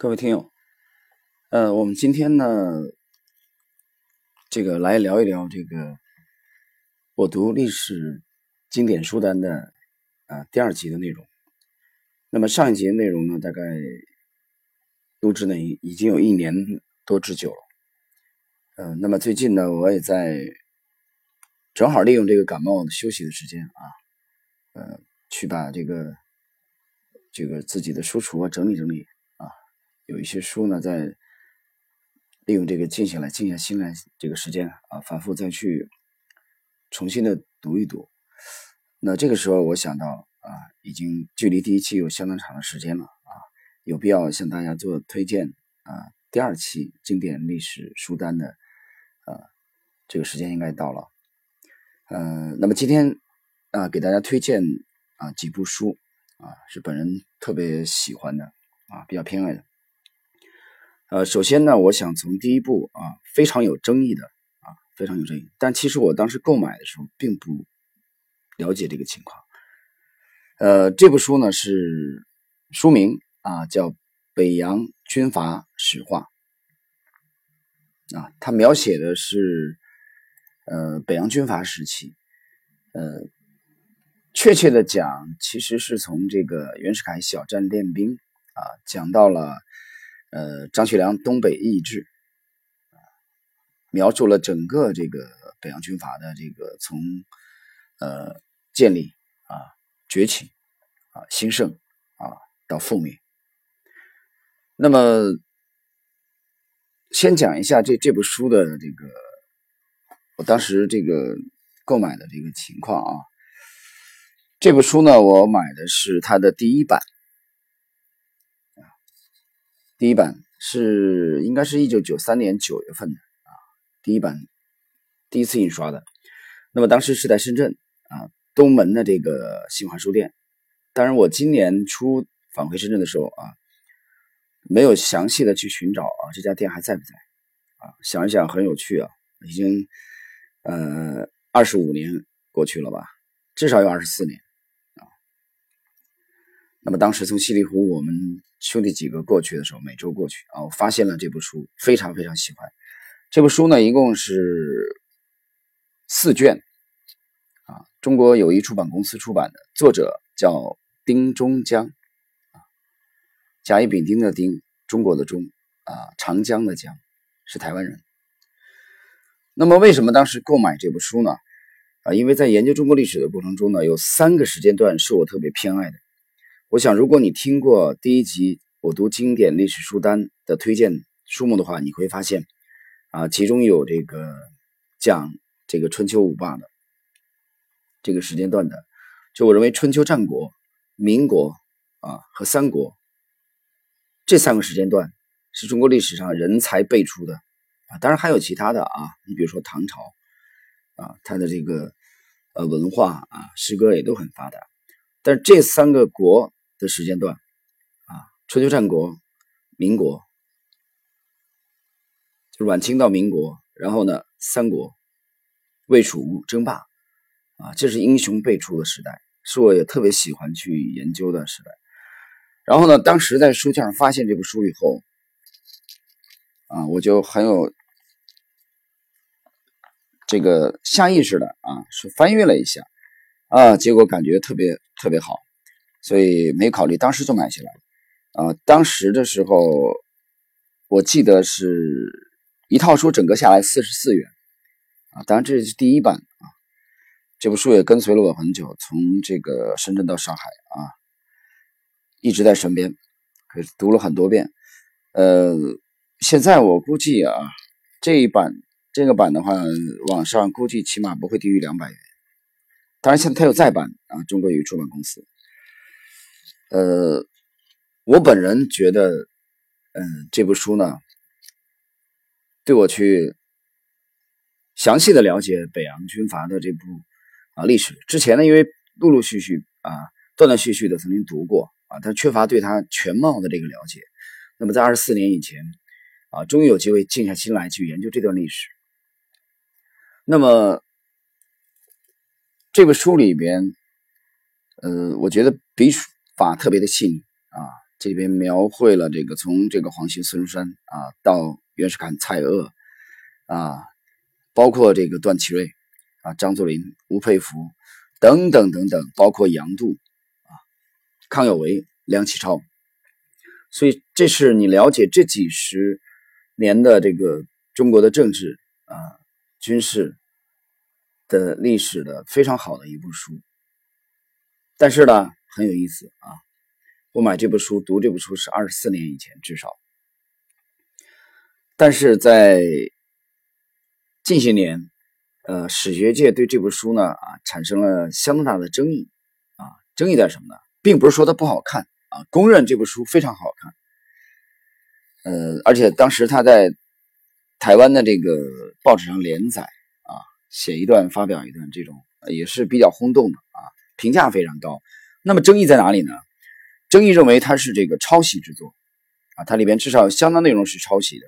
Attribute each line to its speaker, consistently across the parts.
Speaker 1: 各位听友，呃，我们今天呢，这个来聊一聊这个我读历史经典书单的啊第二集的内容。那么上一集的内容呢，大概录制呢已经有一年多之久了。嗯，那么最近呢，我也在正好利用这个感冒休息的时间啊，呃，去把这个这个自己的书橱啊整理整理。有一些书呢，在利用这个静下来、静下心来这个时间啊，反复再去重新的读一读。那这个时候，我想到啊，已经距离第一期有相当长的时间了啊，有必要向大家做推荐啊。第二期经典历史书单的啊，这个时间应该到了。嗯，那么今天啊，给大家推荐啊几部书啊，是本人特别喜欢的啊，比较偏爱的。呃，首先呢，我想从第一部啊，非常有争议的啊，非常有争议。但其实我当时购买的时候并不了解这个情况。呃，这部书呢是书名啊，叫《北洋军阀史话》啊，它描写的是呃北洋军阀时期。呃，确切的讲，其实是从这个袁世凯小站练兵啊，讲到了。呃，张学良东北易帜，描述了整个这个北洋军阀的这个从呃建立啊崛起啊兴盛啊到覆灭。那么，先讲一下这这部书的这个我当时这个购买的这个情况啊。这部书呢，我买的是它的第一版。第一版是应该是一九九三年九月份的啊，第一版第一次印刷的。那么当时是在深圳啊东门的这个新华书店。当然，我今年初返回深圳的时候啊，没有详细的去寻找啊这家店还在不在啊？想一想很有趣啊，已经呃二十五年过去了吧，至少有二十四年。那么当时从西丽湖我们。兄弟几个过去的时候，每周过去啊，我发现了这部书，非常非常喜欢。这部书呢，一共是四卷啊，中国友谊出版公司出版的，作者叫丁中江啊，甲乙丙丁的丁，中国的中啊，长江的江，是台湾人。那么为什么当时购买这部书呢？啊，因为在研究中国历史的过程中呢，有三个时间段是我特别偏爱的。我想，如果你听过第一集我读经典历史书单的推荐书目的话，你会发现，啊，其中有这个讲这个春秋五霸的这个时间段的，就我认为春秋战国、民国啊和三国这三个时间段是中国历史上人才辈出的啊，当然还有其他的啊，你比如说唐朝啊，它的这个呃文化啊诗歌也都很发达，但是这三个国。的时间段，啊，春秋战国、民国，就晚清到民国，然后呢，三国、魏蜀吴争霸，啊，这是英雄辈出的时代，是我也特别喜欢去研究的时代。然后呢，当时在书架上发现这部书以后，啊，我就很有这个下意识的啊，是翻阅了一下，啊，结果感觉特别特别好。所以没考虑，当时就买下来了。啊，当时的时候，我记得是一套书整个下来四十四元。啊，当然这是第一版啊。这部书也跟随了我很久，从这个深圳到上海啊，一直在身边，读了很多遍。呃，现在我估计啊，这一版这个版的话，网上估计起码不会低于两百元。当然，现在它有再版啊，中国语出版公司。呃，我本人觉得，嗯，这部书呢，对我去详细的了解北洋军阀的这部啊历史之前呢，因为陆陆续续啊断断续续的曾经读过啊，但缺乏对他全貌的这个了解。那么在二十四年以前啊，终于有机会静下心来去研究这段历史。那么这部书里边，呃，我觉得比。法特别的细腻啊，这里边描绘了这个从这个黄兴孙中山啊到袁世凯蔡锷啊，包括这个段祺瑞啊、张作霖、吴佩孚等等等等，包括杨度啊、康有为、梁启超。所以这是你了解这几十年的这个中国的政治啊、军事的历史的非常好的一部书。但是呢，很有意思啊！我买这部书读这部书是二十四年以前至少，但是在近些年，呃，史学界对这部书呢啊产生了相当大的争议啊。争议在什么呢？并不是说它不好看。啊，公认这部书非常好看，呃，而且当时他在台湾的这个报纸上连载啊，写一段发表一段，这种也是比较轰动的啊，评价非常高。那么争议在哪里呢？争议认为它是这个抄袭之作啊，它里边至少有相当内容是抄袭的。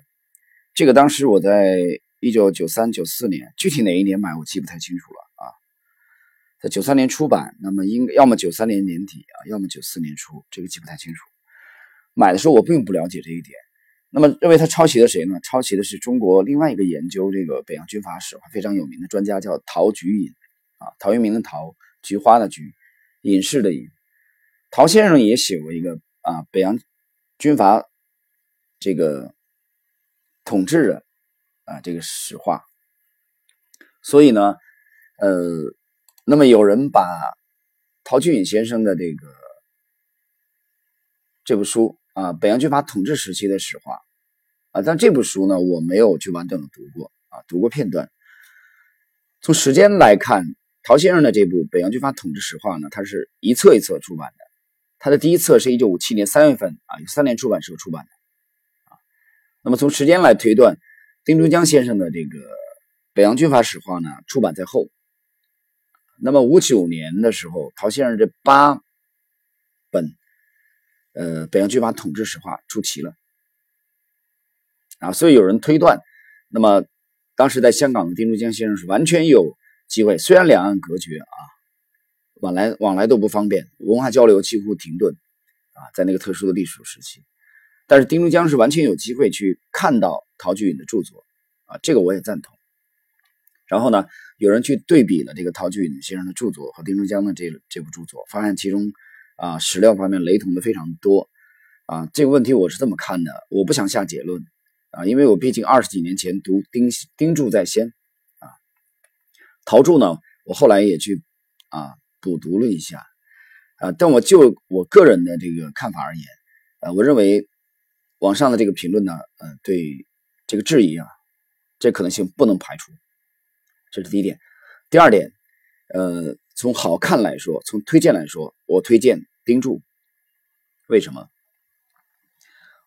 Speaker 1: 这个当时我在一九九三九四年，具体哪一年买我记不太清楚了啊。在九三年出版，那么应要么九三年年底啊，要么九四年初，这个记不太清楚。买的时候我并不了解这一点。那么认为他抄袭的谁呢？抄袭的是中国另外一个研究这个北洋军阀史非常有名的专家，叫陶菊隐啊，陶渊明的陶，菊花的菊，隐士的隐。陶先生也写过一个啊北洋军阀这个统治的啊这个史话。所以呢，呃。那么有人把陶俊隐先生的这个这部书啊，北洋军阀统治时期的史话啊，但这部书呢，我没有去完整的读过啊，读过片段。从时间来看，陶先生的这部《北洋军阀统治史话》呢，它是一册一册出版的。他的第一册是一九五七年三月份啊，有三联出版社出版的啊。那么从时间来推断，丁珠江先生的这个《北洋军阀史话》呢，出版在后。那么五九年的时候，陶先生这八本呃北洋军阀统治史话出齐了啊，所以有人推断，那么当时在香港的丁珠江先生是完全有机会，虽然两岸隔绝啊，往来往来都不方便，文化交流几乎停顿啊，在那个特殊的历史时期，但是丁汝江是完全有机会去看到陶居隐的著作啊，这个我也赞同。然后呢，有人去对比了这个陶居隐先生的著作和丁汝江的这这部著作，发现其中啊史料方面雷同的非常多啊。这个问题我是这么看的，我不想下结论啊，因为我毕竟二十几年前读丁丁著在先，陶铸呢，我后来也去啊补读了一下啊，但我就我个人的这个看法而言，呃，我认为网上的这个评论呢，呃，对这个质疑啊，这可能性不能排除。这是第一点，第二点，呃，从好看来说，从推荐来说，我推荐丁柱。为什么？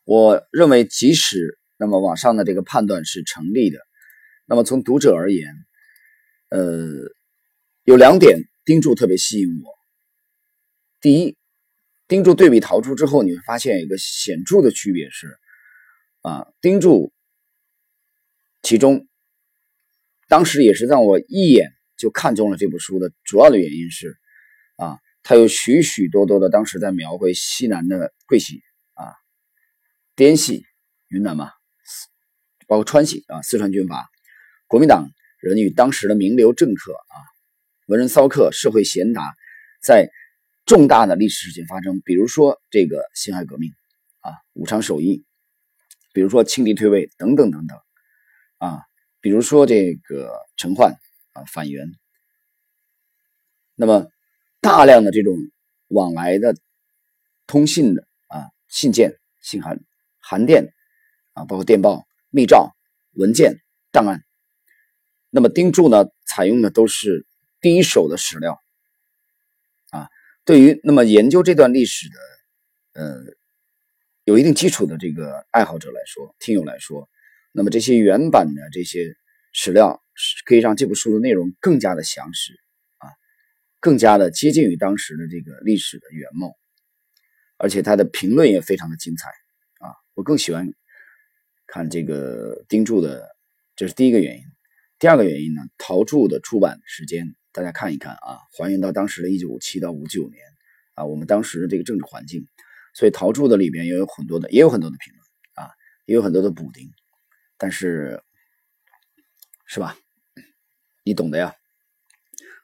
Speaker 1: 我认为，即使那么网上的这个判断是成立的，那么从读者而言，呃，有两点丁柱特别吸引我。第一，丁柱对比陶铸之后，你会发现一个显著的区别是，啊，丁柱其中。当时也是让我一眼就看中了这部书的主要的原因是，啊，它有许许多多的当时在描绘西南的桂系啊、滇系、云南嘛，包括川系啊、四川军阀、国民党人与当时的名流政客啊、文人骚客、社会贤达在重大的历史事件发生，比如说这个辛亥革命啊、武昌首义，比如说清帝退位等等等等啊。比如说这个陈焕啊反元，那么大量的这种往来的通信的啊信件、信函、函电啊，包括电报、密诏、文件、档案，那么丁柱呢采用的都是第一手的史料啊。对于那么研究这段历史的呃有一定基础的这个爱好者来说，听友来说。那么这些原版的这些史料可以让这部书的内容更加的详实啊，更加的接近于当时的这个历史的原貌，而且它的评论也非常的精彩啊。我更喜欢看这个丁柱的，这是第一个原因。第二个原因呢，陶铸的出版时间大家看一看啊，还原到当时的1957到59年啊，我们当时的这个政治环境，所以陶铸的里边也有很多的，也有很多的评论啊，也有很多的补丁，但是是吧？你懂的呀。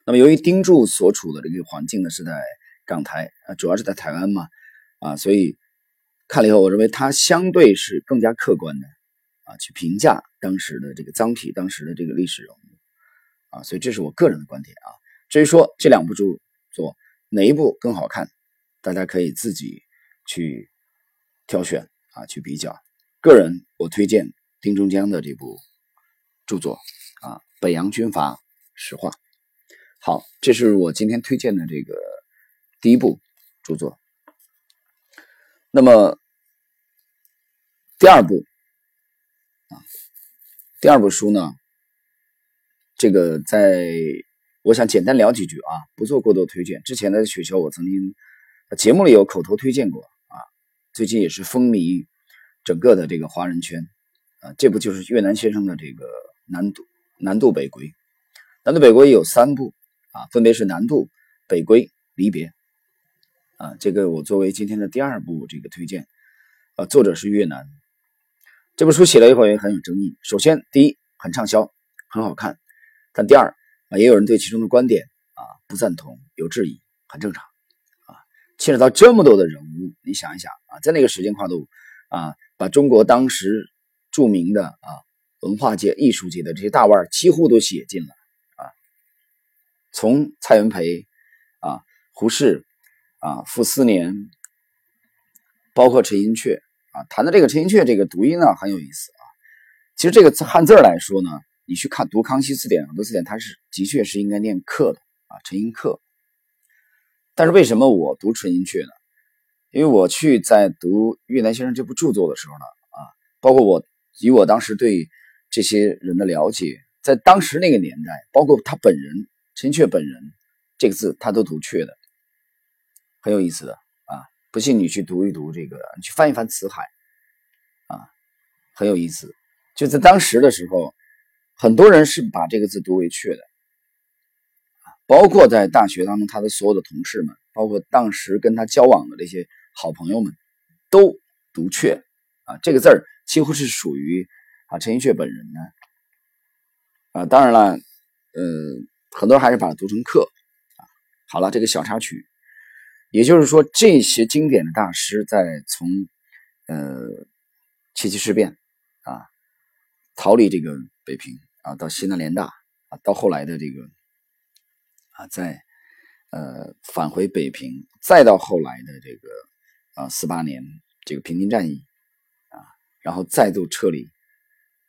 Speaker 1: 那么由于丁柱所处的这个环境呢是在港台啊，主要是在台湾嘛啊，所以看了以后，我认为他相对是更加客观的啊，去评价当时的这个臧体，当时的这个历史人物啊，所以这是我个人的观点啊。至于说这两部著作哪一部更好看，大家可以自己去挑选啊，去比较。个人我推荐丁中江的这部著作啊，《北洋军阀史话》。好，这是我今天推荐的这个第一部著作。那么第二部啊，第二部书呢，这个在。我想简单聊几句啊，不做过多推荐。之前的雪球我曾经节目里有口头推荐过啊，最近也是风靡整个的这个华人圈啊。这部就是越南先生的这个《南渡南渡北归》，《南渡北归》有三部啊，分别是《南渡北归》《离别》啊。这个我作为今天的第二部这个推荐啊，作者是越南。这部书写了以后也很有争议。首先，第一很畅销，很好看，但第二。啊，也有人对其中的观点啊不赞同，有质疑，很正常啊。牵扯到这么多的人物，你想一想啊，在那个时间跨度啊，把中国当时著名的啊文化界、艺术界的这些大腕几乎都写进了。从蔡元培啊、胡适啊、傅斯年，包括陈寅恪啊，谈的这个陈寅恪这个读音呢很有意思啊。其实这个汉字来说呢。你去看读《康熙字典》很多字典，它是的确是应该念“克”的啊，陈寅恪。但是为什么我读陈寅恪呢？因为我去在读越南先生这部著作的时候呢，啊，包括我以我当时对这些人的了解，在当时那个年代，包括他本人陈寅恪本人这个字他都读“阙”的，很有意思的。不信你去读一读这个，你去翻一翻《辞海》，啊，很有意思。就在当时的时候。很多人是把这个字读为“阙”的，包括在大学当中他的所有的同事们，包括当时跟他交往的这些好朋友们，都读“阙”啊，这个字儿几乎是属于啊陈寅恪本人呢。啊，当然了，呃，很多人还是把它读成“克”啊。好了，这个小插曲，也就是说，这些经典的大师在从呃七七事变啊逃离这个北平。啊，到西南联大啊，到后来的这个啊，在呃返回北平，再到后来的这个啊四八年这个平津战役啊，然后再度撤离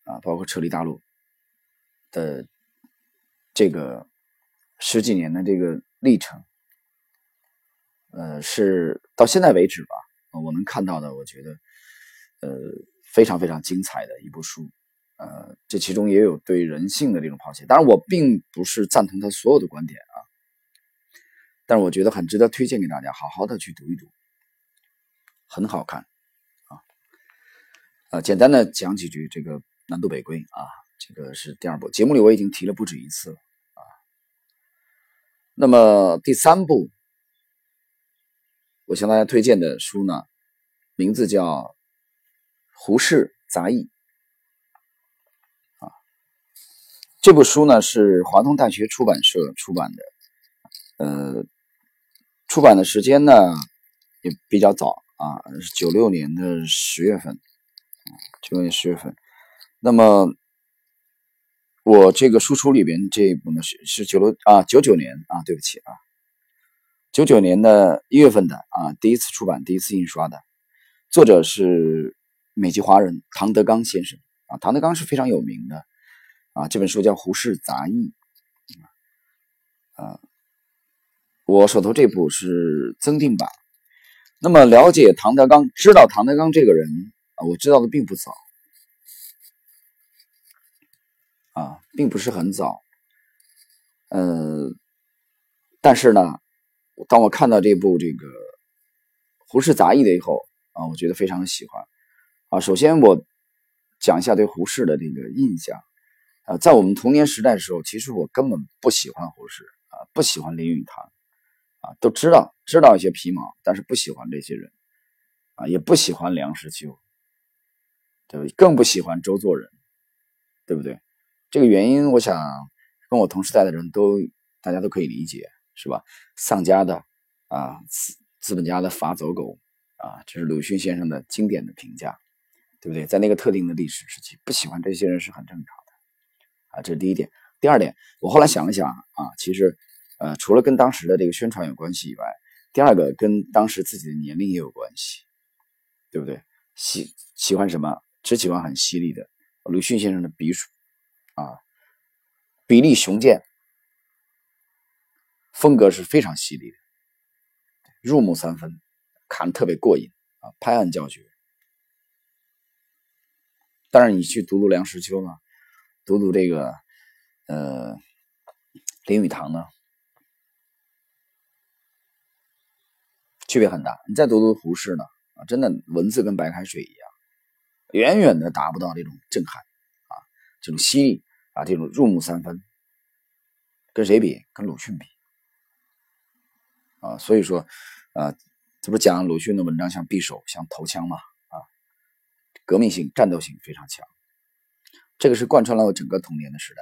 Speaker 1: 啊，包括撤离大陆的这个十几年的这个历程，呃，是到现在为止吧，我能看到的，我觉得呃非常非常精彩的一部书。呃，这其中也有对人性的这种剖析，当然我并不是赞同他所有的观点啊，但是我觉得很值得推荐给大家，好好的去读一读，很好看啊。呃，简单的讲几句这个《南渡北归》啊，这个是第二部，节目里我已经提了不止一次了啊。那么第三部，我向大家推荐的书呢，名字叫《胡适杂忆》。这部书呢是华东大学出版社出版的，呃，出版的时间呢也比较早啊，是九六年的十月份，九六年十月份。那么我这个输出里边这一部呢是是九六啊九九年啊，对不起啊，九九年的一月份的啊，第一次出版，第一次印刷的，作者是美籍华人唐德刚先生啊，唐德刚是非常有名的。啊，这本书叫《胡适杂忆》啊，我手头这部是增订版。那么了解唐德刚，知道唐德刚这个人啊，我知道的并不早啊，并不是很早。呃，但是呢，当我看到这部这个《胡适杂忆》的以后啊，我觉得非常的喜欢啊。首先，我讲一下对胡适的这个印象。啊，在我们童年时代的时候，其实我根本不喜欢胡适啊，不喜欢林语堂啊，都知道知道一些皮毛，但是不喜欢这些人啊，也不喜欢梁实秋，对不对？更不喜欢周作人，对不对？这个原因，我想跟我同时代的人都大家都可以理解，是吧？丧家的啊，资资本家的法走狗啊，这是鲁迅先生的经典的评价，对不对？在那个特定的历史时期，不喜欢这些人是很正常的啊，这是第一点。第二点，我后来想了想啊，其实呃，除了跟当时的这个宣传有关系以外，第二个跟当时自己的年龄也有关系，对不对？喜喜欢什么？只喜欢很犀利的鲁迅先生的笔触啊，笔力雄健，风格是非常犀利的，入木三分，看的特别过瘾啊，拍案叫绝。当然，你去读读梁实秋呢，读读这个。呃，林语堂呢，区别很大。你再读读胡适呢，啊，真的文字跟白开水一样，远远的达不到这种震撼啊，这种犀利啊，这种入木三分。跟谁比？跟鲁迅比啊。所以说，啊，这不是讲鲁迅的文章像匕首，像头枪嘛？啊，革命性、战斗性非常强。这个是贯穿了我整个童年的时代。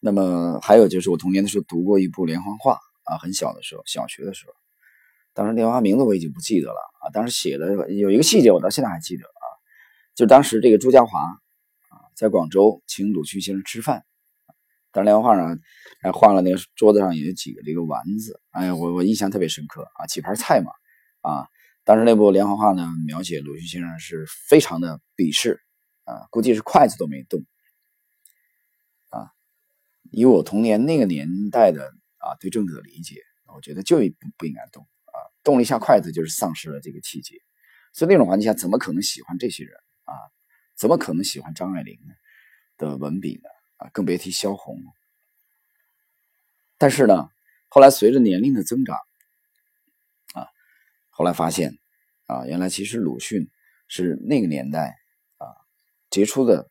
Speaker 1: 那么还有就是我童年的时候读过一部连环画啊，很小的时候，小学的时候，当时连环画名字我已经不记得了啊，当时写的有一个细节我到现在还记得啊，就当时这个朱家骅啊在广州请鲁迅先生吃饭，当时连环画上还画了那个桌子上有几个这个丸子，哎呀我我印象特别深刻啊，几盘菜嘛啊，当时那部连环画呢描写鲁迅先生是非常的鄙视啊，估计是筷子都没动。以我童年那个年代的啊对政治的理解，我觉得就不不应该动啊，动了一下筷子就是丧失了这个气节，所以那种环境下怎么可能喜欢这些人啊？怎么可能喜欢张爱玲呢的文笔呢？啊，更别提萧红了。但是呢，后来随着年龄的增长，啊，后来发现啊，原来其实鲁迅是那个年代啊杰出的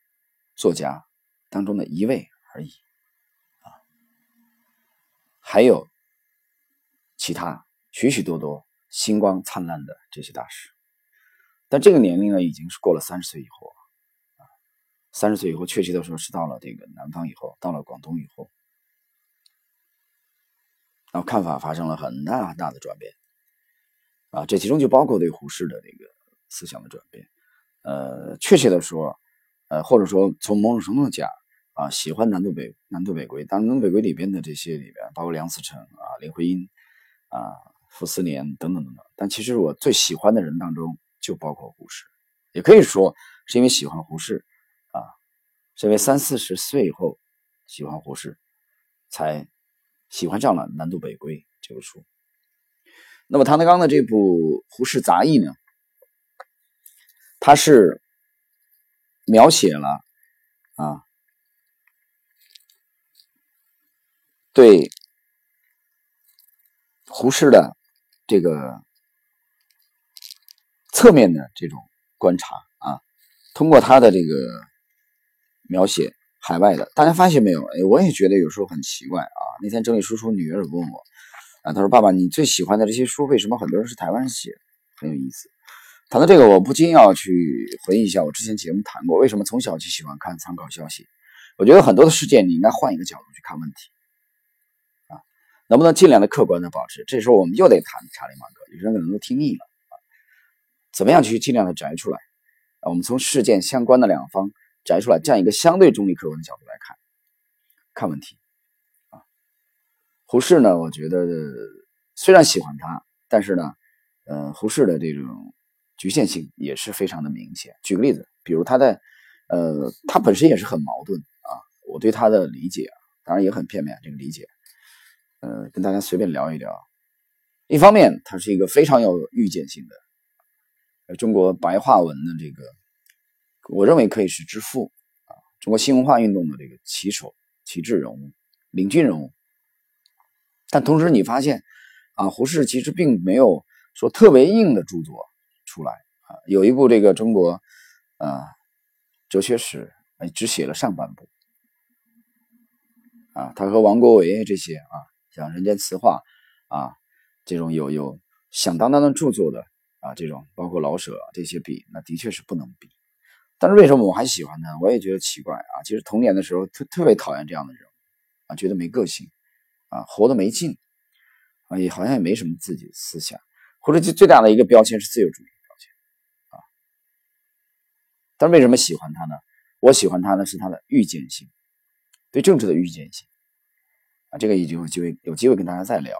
Speaker 1: 作家当中的一位而已。啊还有其他许许多多星光灿烂的这些大师，但这个年龄呢，已经是过了三十岁以后，三十岁以后，确切的说是到了这个南方以后，到了广东以后，然后看法发生了很大很大的转变啊，这其中就包括对胡适的这个思想的转变，呃，确切的说，呃，或者说从某种程度讲。啊，喜欢南渡北南渡北归，当然南渡北归里边的这些里边，包括梁思成啊、林徽因啊、傅斯年等等等等。但其实我最喜欢的人当中，就包括胡适，也可以说是因为喜欢胡适，是因为三四十岁以后喜欢胡适，才喜欢上了《南渡北归》这部书。那么唐德刚的这部《胡适杂忆》呢，他是描写了啊。对胡适的这个侧面的这种观察啊，通过他的这个描写海外的，大家发现没有？哎，我也觉得有时候很奇怪啊。那天整理书时，女儿问我啊，她说：“爸爸，你最喜欢的这些书，为什么很多人是台湾人写？很有意思。”谈到这个，我不禁要去回忆一下我之前节目谈过，为什么从小就喜欢看参考消息？我觉得很多的事件，你应该换一个角度去看问题啊。能不能尽量的客观的保持？这时候我们又得谈查理芒格，有些人可能都听腻了啊。怎么样去尽量的摘出来？啊，我们从事件相关的两方摘出来，这样一个相对中立客观的角度来看，看问题啊。胡适呢，我觉得虽然喜欢他，但是呢，呃，胡适的这种局限性也是非常的明显。举个例子，比如他在，呃，他本身也是很矛盾啊。我对他的理解啊，当然也很片面，这个理解。呃，跟大家随便聊一聊。一方面，他是一个非常有预见性的，呃，中国白话文的这个，我认为可以是之父啊，中国新文化运动的这个旗手、旗帜人物、领军人物。但同时，你发现啊，胡适其实并没有说特别硬的著作出来啊，有一部这个中国啊哲学史，只写了上半部啊，他和王国维这些啊。像《人间词话》啊，这种有有响当当的著作的啊，这种包括老舍这些比，那的确是不能比。但是为什么我还喜欢他？我也觉得奇怪啊。其实童年的时候特特别讨厌这样的人啊，觉得没个性啊，活得没劲啊，也好像也没什么自己的思想，或者就最大的一个标签是自由主义标签啊。但是为什么喜欢他呢？我喜欢他呢是他的预见性，对政治的预见性啊，这个也就有机会有机会跟大家再聊。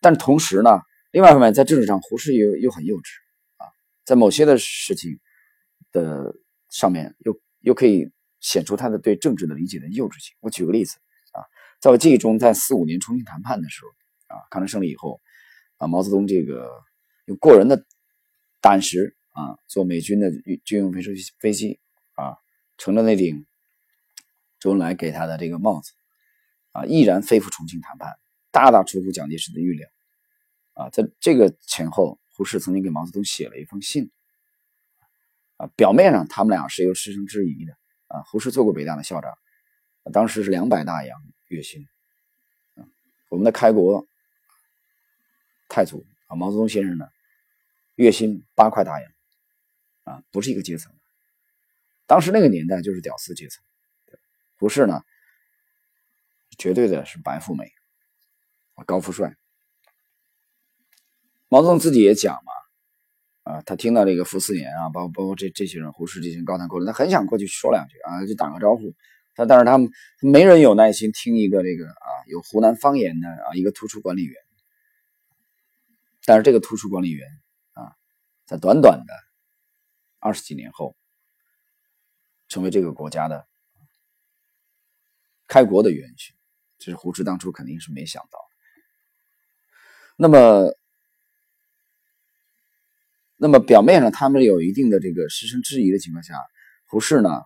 Speaker 1: 但同时呢，另外一方面在政治上，胡适又又很幼稚啊，在某些的事情的。上面又又可以显出他的对政治的理解的幼稚性。我举个例子啊，在我记忆中，在四五年重庆谈判的时候啊，抗战胜利以后啊，毛泽东这个用过人的胆识啊，坐美军的军用飞机飞机啊，乘着那顶周恩来给他的这个帽子啊，毅然飞赴重庆谈判，大大出乎蒋介石的预料啊。在这个前后，胡适曾经给毛泽东写了一封信。啊，表面上他们俩是有师生之谊的啊。胡适做过北大的校长，当时是两百大洋月薪。我们的开国太祖啊，毛泽东先生呢，月薪八块大洋啊，不是一个阶层。当时那个年代就是屌丝阶层。胡适呢，绝对的是白富美，高富帅。毛泽东自己也讲嘛。他听到这个傅斯年啊，包包括这这些人，胡适这些高谈阔论，他很想过去说两句啊，就打个招呼。他但是他们没人有耐心听一个这个啊有湖南方言的啊一个图书管理员。但是这个图书管理员啊，在短短的二十几年后，成为这个国家的开国的元勋，这是胡适当初肯定是没想到。那么。那么表面上他们有一定的这个师生质疑的情况下，胡适呢，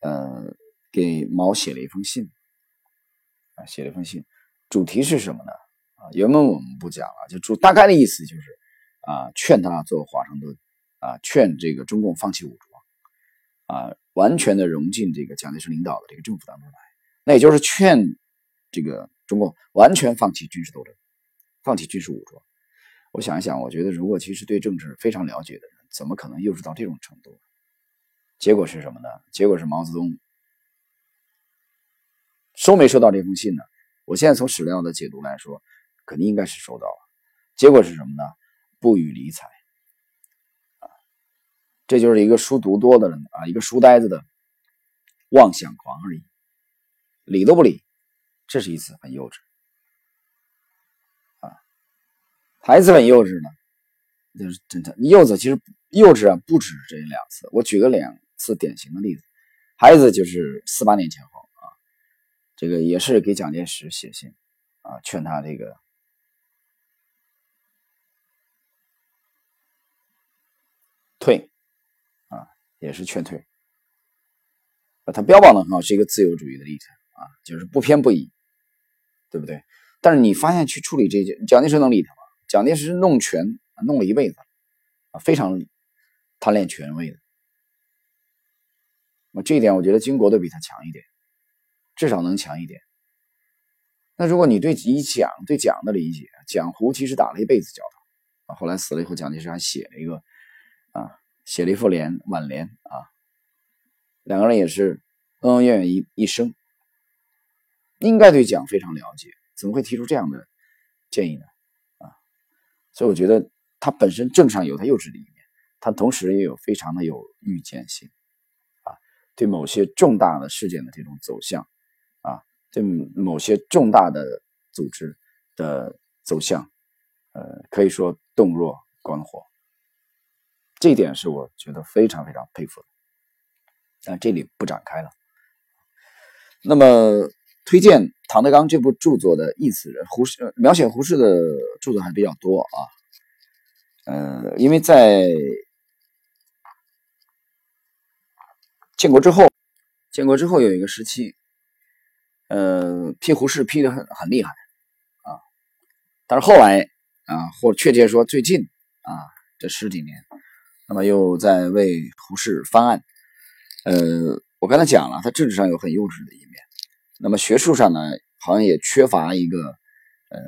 Speaker 1: 呃，给毛写了一封信，啊，写了一封信，主题是什么呢？啊，原文我们不讲了，就主大概的意思就是，啊，劝他做华盛顿，啊，劝这个中共放弃武装，啊，完全的融进这个蒋介石领导的这个政府当中来，那也就是劝这个中共完全放弃军事斗争，放弃军事武装。我想一想，我觉得如果其实对政治非常了解的人，怎么可能幼稚到这种程度？结果是什么呢？结果是毛泽东收没收到这封信呢？我现在从史料的解读来说，肯定应该是收到了。结果是什么呢？不予理睬。啊，这就是一个书读多的人啊，一个书呆子的妄想狂而已，理都不理。这是一次很幼稚。孩子很幼稚呢，就是真的幼稚。其实幼稚啊，不止这两次。我举个两次典型的例子，孩子就是四八年前后啊，这个也是给蒋介石写信啊，劝他这个退啊，也是劝退。他标榜的很好，是一个自由主义的立场啊，就是不偏不倚，对不对？但是你发现去处理这些，蒋介石能理他？蒋介石弄权弄了一辈子，啊，非常贪恋权位的。这一点，我觉得金国都比他强一点，至少能强一点。那如果你对以蒋对蒋的理解，蒋胡其实打了一辈子交道，啊，后来死了以后，蒋介石还写了一个啊，写了一副联挽联啊，两个人也是恩恩怨怨一一生，应该对蒋非常了解，怎么会提出这样的建议呢？所以我觉得他本身政上有他幼稚的一面，他同时也有非常的有预见性，啊，对某些重大的事件的这种走向，啊，对某些重大的组织的走向，呃，可以说洞若观火，这一点是我觉得非常非常佩服的，但这里不展开了。那么。推荐唐德刚这部著作的意思，胡适描写胡适的著作还比较多啊。呃，因为在建国之后，建国之后有一个时期，呃，批胡适批的很很厉害啊。但是后来啊，或确切说最近啊这十几年，那么又在为胡适翻案。呃，我刚才讲了，他政治上有很幼稚的一面。那么学术上呢，好像也缺乏一个，呃，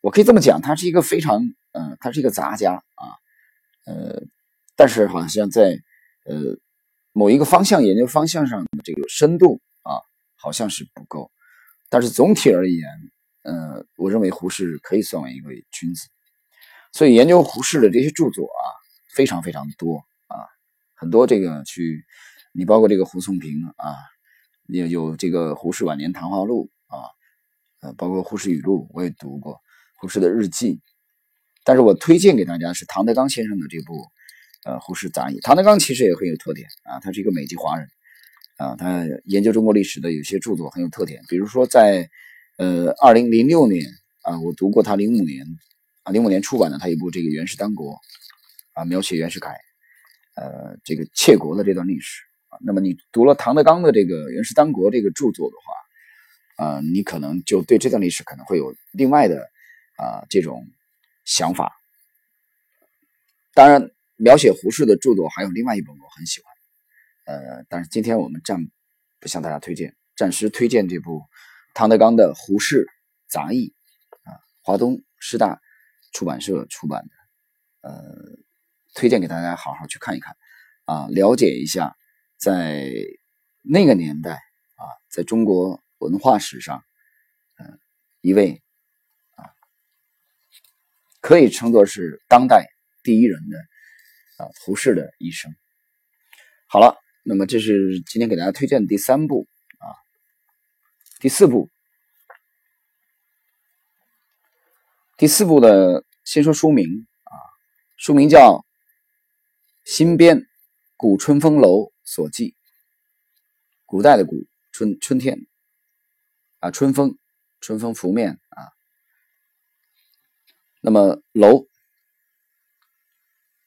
Speaker 1: 我可以这么讲，他是一个非常，呃，他是一个杂家啊，呃，但是好像在呃某一个方向研究方向上的这个深度啊，好像是不够。但是总体而言，呃，我认为胡适可以算为一位君子。所以研究胡适的这些著作啊，非常非常多啊，很多这个去，你包括这个胡松平啊，也有这个胡适晚年谈话录啊，呃，包括胡适语录我也读过，胡适的日记。但是我推荐给大家是唐德刚先生的这部呃《胡适杂忆》。唐德刚其实也很有特点啊，他是一个美籍华人啊，他研究中国历史的有些著作很有特点，比如说在呃二零零六年啊，我读过他零五年啊。零五年出版的他一部这个《元氏丹国》，啊，描写袁世凯，呃，这个窃国的这段历史。那么你读了唐德刚的这个《元氏三国》这个著作的话，啊，你可能就对这段历史可能会有另外的啊这种想法。当然，描写胡适的著作还有另外一本我很喜欢，呃，但是今天我们暂不向大家推荐，暂时推荐这部唐德刚的《胡适杂忆》，啊，华东师大。出版社出版的，呃，推荐给大家好好去看一看，啊，了解一下，在那个年代啊，在中国文化史上，嗯，一位啊，可以称作是当代第一人的啊，胡适的一生。好了，那么这是今天给大家推荐的第三部啊，第四部。第四部的，先说书名啊，书名叫《新编古春风楼所记》，古代的古春春天啊，春风春风拂面啊，那么楼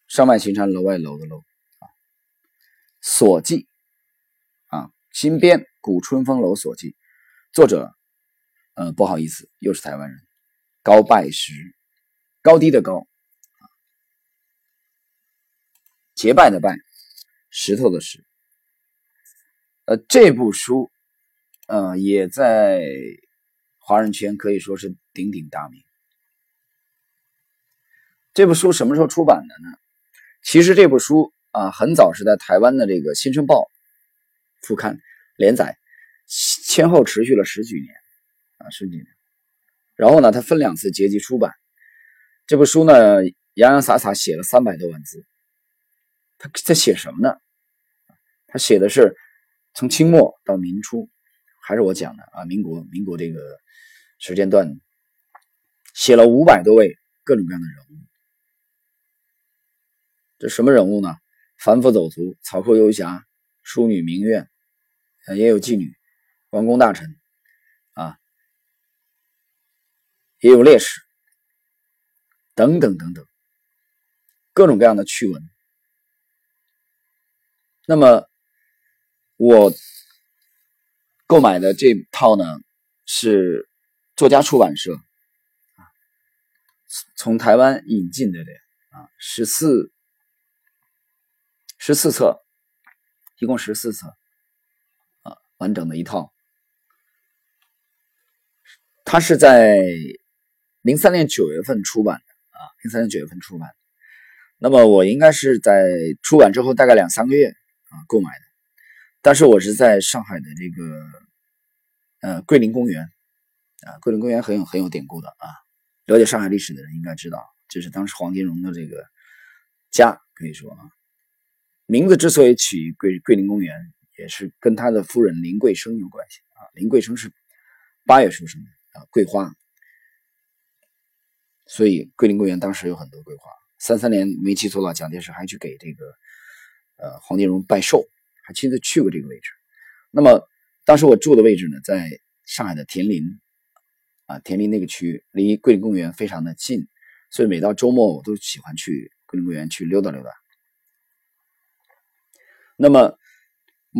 Speaker 1: 上外形成楼外楼的楼啊，所记啊，新编古春风楼所记，作者呃不好意思，又是台湾人。高拜石，高低的高，结拜的拜，石头的石。呃，这部书，呃，也在华人圈可以说是鼎鼎大名。这部书什么时候出版的呢？其实这部书啊，很早是在台湾的这个《新生报》副刊连载，先后持续了十几年，啊，十几年。然后呢，他分两次结集出版这部书呢，洋洋洒洒写了三百多万字。他在写什么呢？他写的是从清末到民初，还是我讲的啊？民国，民国这个时间段，写了五百多位各种各样的人物。这什么人物呢？凡夫走卒、草寇游侠、淑女名媛，也有妓女、王公大臣。啊也有烈士，等等等等，各种各样的趣闻。那么我购买的这套呢，是作家出版社啊从台湾引进的这啊十四十四册，一共十四册啊完整的一套，它是在。零三年九月份出版的啊，零三年九月份出版。那么我应该是在出版之后大概两三个月啊购买的，但是我是在上海的这个呃桂林公园啊，桂林公园很有很有典故的啊，了解上海历史的人应该知道，这是当时黄金荣的这个家，可以说啊，名字之所以取桂桂林公园，也是跟他的夫人林桂生有关系啊，林桂生是八月出生的啊，桂花。所以桂林公园当时有很多桂花。三三年没记错了，蒋介石还去给这个呃黄金荣拜寿，还亲自去过这个位置。那么当时我住的位置呢，在上海的田林啊，田林那个区离桂林公园非常的近，所以每到周末我都喜欢去桂林公园去溜达溜达。那么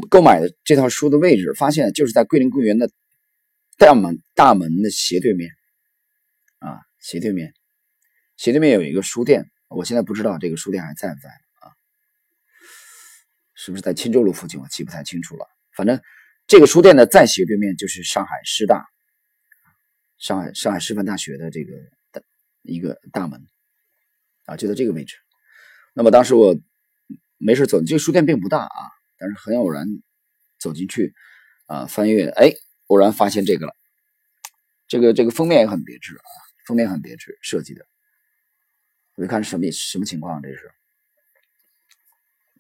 Speaker 1: 购买的这套书的位置，发现就是在桂林公园的大门大门的斜对面啊，斜对面。斜对面有一个书店，我现在不知道这个书店还在不在？是不是在钦州路附近？我记不太清楚了。反正这个书店的再斜对面就是上海师大，上海上海师范大学的这个的一个大门啊，就在这个位置。那么当时我没事走，这个书店并不大啊，但是很偶然走进去啊，翻阅，哎，偶然发现这个了。这个这个封面也很别致啊，封面很别致设计的。我一看是什么什么情况，这是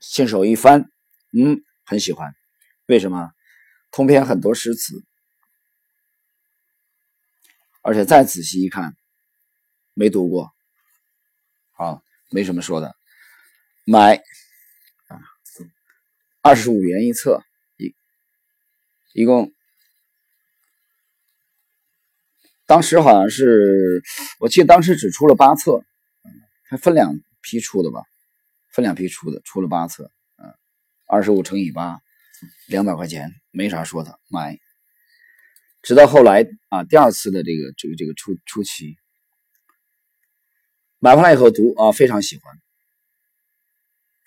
Speaker 1: 信手一翻，嗯，很喜欢。为什么？通篇很多诗词，而且再仔细一看，没读过，啊，没什么说的。买啊，二十五元一册，一一共，当时好像是，我记得当时只出了八册，还分两批出的吧，分两批出的，出了八册，嗯，二十五乘以八，两百块钱，没啥说的，买。直到后来啊，第二次的这个这个这个初初期，买回来以后读啊，非常喜欢。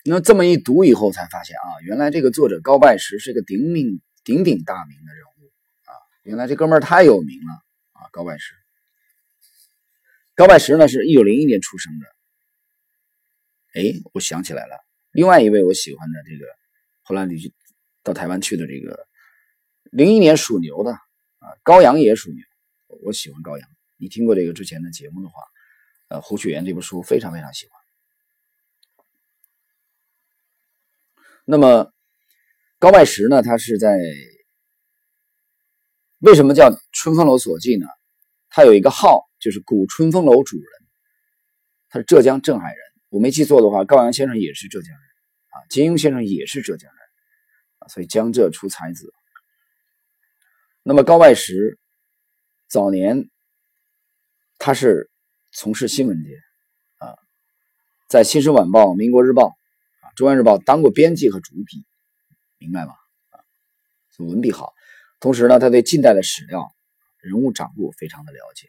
Speaker 1: 那这么一读以后，才发现啊，原来这个作者高拜石是个鼎鼎鼎鼎大名的人物啊！原来这哥们儿太有名了啊！高拜石，高拜石呢是一九零一年出生的。哎，我想起来了，另外一位我喜欢的这个，后来你去到台湾去的这个，零一年属牛的啊，高阳也属牛，我喜欢高阳。你听过这个之前的节目的话，呃，《胡雪岩》这部书非常非常喜欢。那么高拜石呢？他是在为什么叫春风楼所记呢？他有一个号，就是古春风楼主人，他是浙江镇海人。我没记错的话，高阳先生也是浙江人啊，金庸先生也是浙江人啊，所以江浙出才子。那么高拜石早年他是从事新闻界啊，在《新生晚报》《民国日报》。啊中央日报当过编辑和主笔，明白吗？啊，所以文笔好，同时呢，他对近代的史料、人物掌故非常的了解。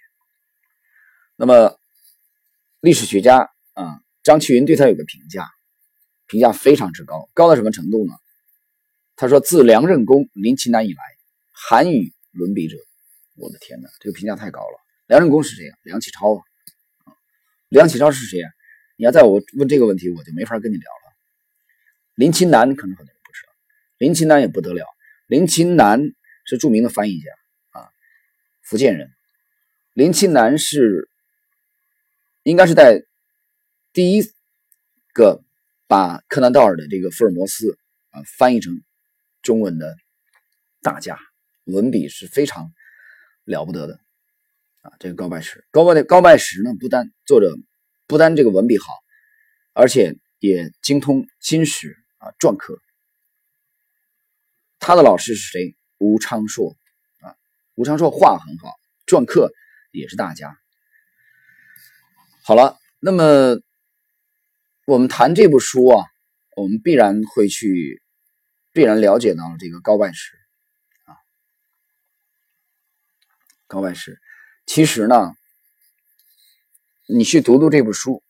Speaker 1: 那么，历史学家啊，张其云对他有个评价，评价非常之高，高到什么程度呢？他说：“自梁任公、林奇南以来，韩语伦比者。”我的天哪，这个评价太高了。梁任公是谁呀？梁启超啊。梁启超是谁呀？你要在我问这个问题，我就没法跟你聊了。林清南可能很多人不知道，林清南也不得了。林清南是著名的翻译家啊，福建人。林清南是应该是在第一个把柯南道尔的这个福尔摩斯啊翻译成中文的大家，文笔是非常了不得的啊。这个高拜石，高拜的高拜石呢，不单作者不单这个文笔好，而且也精通金史。啊，篆刻，他的老师是谁？吴昌硕啊，吴昌硕画很好，篆刻也是大家。好了，那么我们谈这部书啊，我们必然会去，必然了解到这个高拜石啊，高拜石。其实呢，你去读读这部书，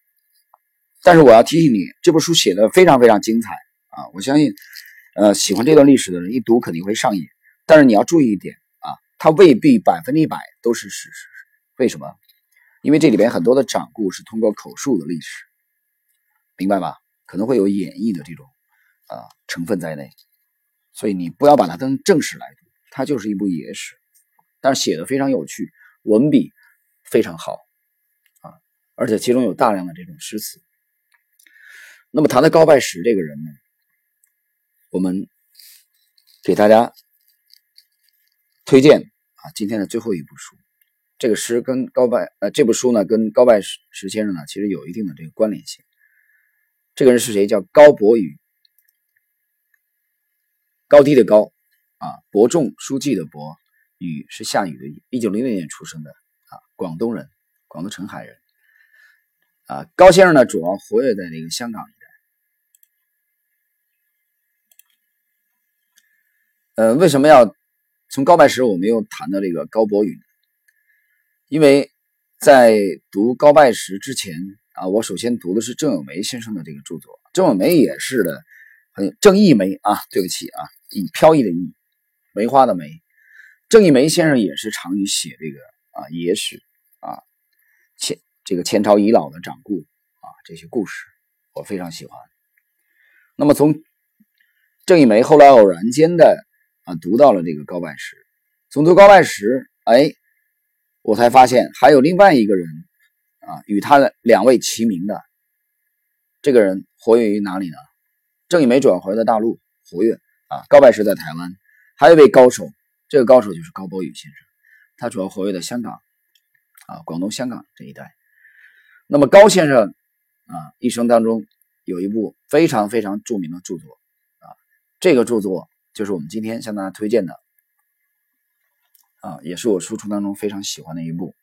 Speaker 1: 但是我要提醒你，这部书写的非常非常精彩。啊，我相信，呃，喜欢这段历史的人一读肯定会上瘾。但是你要注意一点啊，它未必百分之一百都是事实。为什么？因为这里边很多的掌故是通过口述的历史，明白吧？可能会有演绎的这种啊成分在内，所以你不要把它当正史来读，它就是一部野史，但是写的非常有趣，文笔非常好啊，而且其中有大量的这种诗词。那么谈到高拜石这个人呢？我们给大家推荐啊，今天的最后一部书，这个诗跟高拜呃这部书呢，跟高拜石石先生呢，其实有一定的这个关联性。这个人是谁？叫高伯宇，高低的高啊，伯仲书记的伯，宇是下雨的雨。一九零六年出生的啊，广东人，广东澄海人啊。高先生呢，主要活跃在这个香港一带。呃，为什么要从高拜石我们又谈到这个高伯宇？因为在读高拜石之前啊，我首先读的是郑有梅先生的这个著作。郑有梅也是的，很郑义梅啊，对不起啊，以飘逸的逸，梅花的梅。郑义梅先生也是常于写这个啊野史啊前这个前朝遗老的掌故啊这些故事，我非常喜欢。那么从郑一梅后来偶然间的啊读到了这个高拜石，从读高拜石，哎，我才发现还有另外一个人啊与他的两位齐名的，这个人活跃于哪里呢？郑一梅主要活跃在大陆活跃啊，高拜石在台湾，还有一位高手，这个高手就是高博宇先生，他主要活跃在香港啊，广东香港这一带。那么高先生啊一生当中有一部非常非常著名的著作啊，这个著作就是我们今天向大家推荐的啊，也是我书橱当中非常喜欢的一部，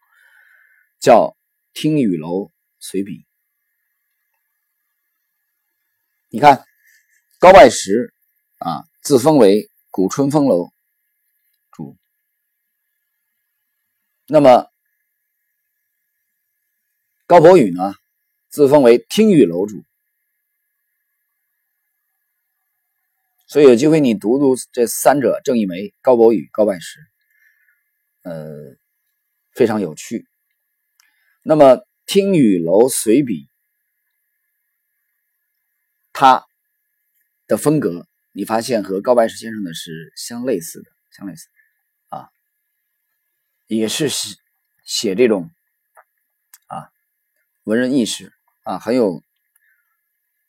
Speaker 1: 叫《听雨楼随笔》。你看。高拜石啊，自封为古春风楼主。那么高博宇呢，自封为听雨楼主。所以有机会你读读这三者：郑一梅、高博宇、高拜石，呃，非常有趣。那么听雨楼随笔，他。的风格，你发现和高白石先生的是相类似的，相类似啊，也是写写这种啊文人意识啊很有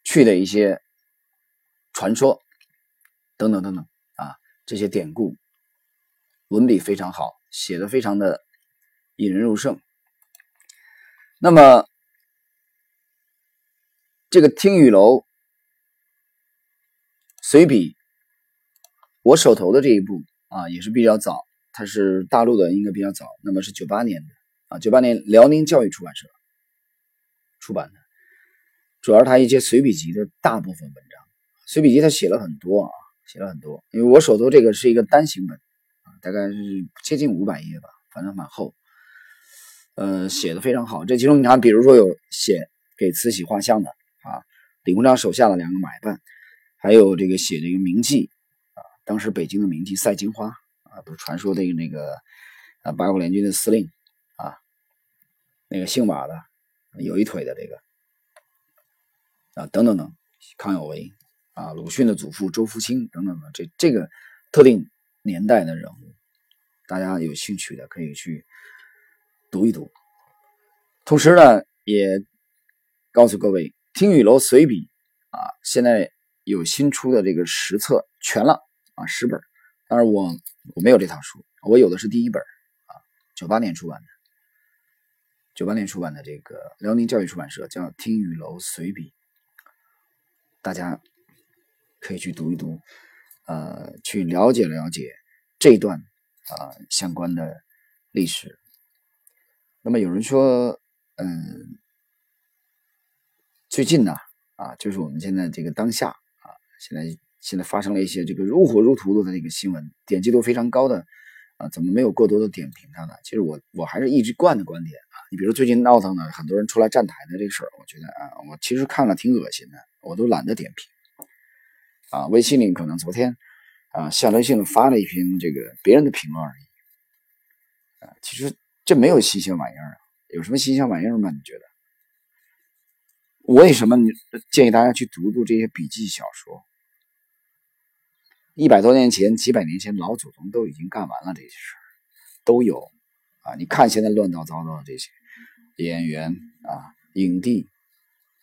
Speaker 1: 趣的一些传说等等等等啊这些典故，文笔非常好，写的非常的引人入胜。那么这个听雨楼。随笔，我手头的这一部啊也是比较早，它是大陆的，应该比较早。那么是九八年的啊，九八年辽宁教育出版社出版的，主要是他一些随笔集的大部分文章。随笔集他写了很多啊，写了很多。因为我手头这个是一个单行本啊，大概是接近五百页吧，反正蛮厚。呃，写的非常好。这其中你看，比如说有写给慈禧画像的啊，李鸿章手下的两个买办。还有这个写这个名妓啊，当时北京的名妓赛金花啊，不是传说的那个啊八国联军的司令啊，那个姓马的，有一腿的这个啊，等等等，康有为啊，鲁迅的祖父周福清等等等，这这个特定年代的人物，大家有兴趣的可以去读一读。同时呢，也告诉各位，《听雨楼随笔》啊，现在。有新出的这个十册全了啊，十本。当然我我没有这套书，我有的是第一本啊，九八年出版的，九八年出版的这个辽宁教育出版社叫《听雨楼随笔》，大家可以去读一读，呃，去了解了解这段啊相关的历史。那么有人说，嗯，最近呢啊，就是我们现在这个当下啊。现在现在发生了一些这个如火如荼的这个新闻，点击度非常高的啊，怎么没有过多的点评它呢？其实我我还是一直惯的观点啊。你比如最近闹腾的很多人出来站台的这个事儿，我觉得啊，我其实看了挺恶心的，我都懒得点评啊。微信里可能昨天啊象征性的发了一篇这个别人的评论而已啊，其实这没有新鲜玩意儿啊，有什么新鲜玩意儿吗？你觉得？为什么你建议大家去读读这些笔记小说？一百多年前、几百年前，老祖宗都已经干完了这些事儿，都有啊！你看现在乱糟糟的这些演员啊、影帝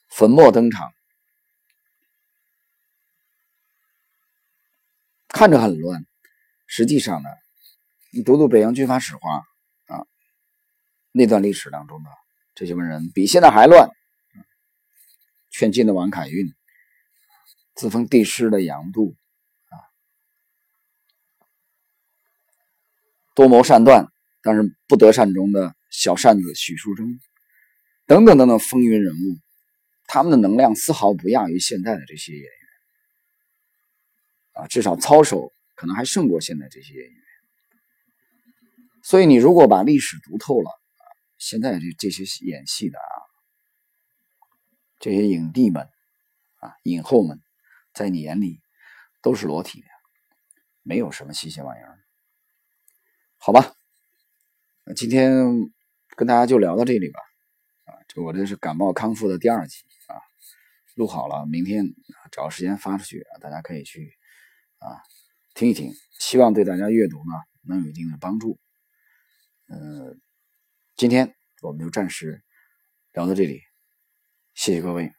Speaker 1: 粉墨登场，看着很乱，实际上呢，你读读北洋军阀史话，那段历史当中的这些文人比现在还乱。劝进的王凯运，自封帝师的杨度。多谋善断，但是不得善终的小扇子许淑贞，等等等等风云人物，他们的能量丝毫不亚于现在的这些演员，啊，至少操守可能还胜过现在这些演员。所以你如果把历史读透了，现在这这些演戏的啊，这些影帝们啊，影后们，在你眼里都是裸体的，没有什么新鲜玩意儿，好吧？那今天跟大家就聊到这里吧。啊，这我这是感冒康复的第二集啊，录好了，明天找个时间发出去啊，大家可以去啊听一听，希望对大家阅读呢能有一定的帮助。嗯。今天我们就暂时聊到这里谢谢各位。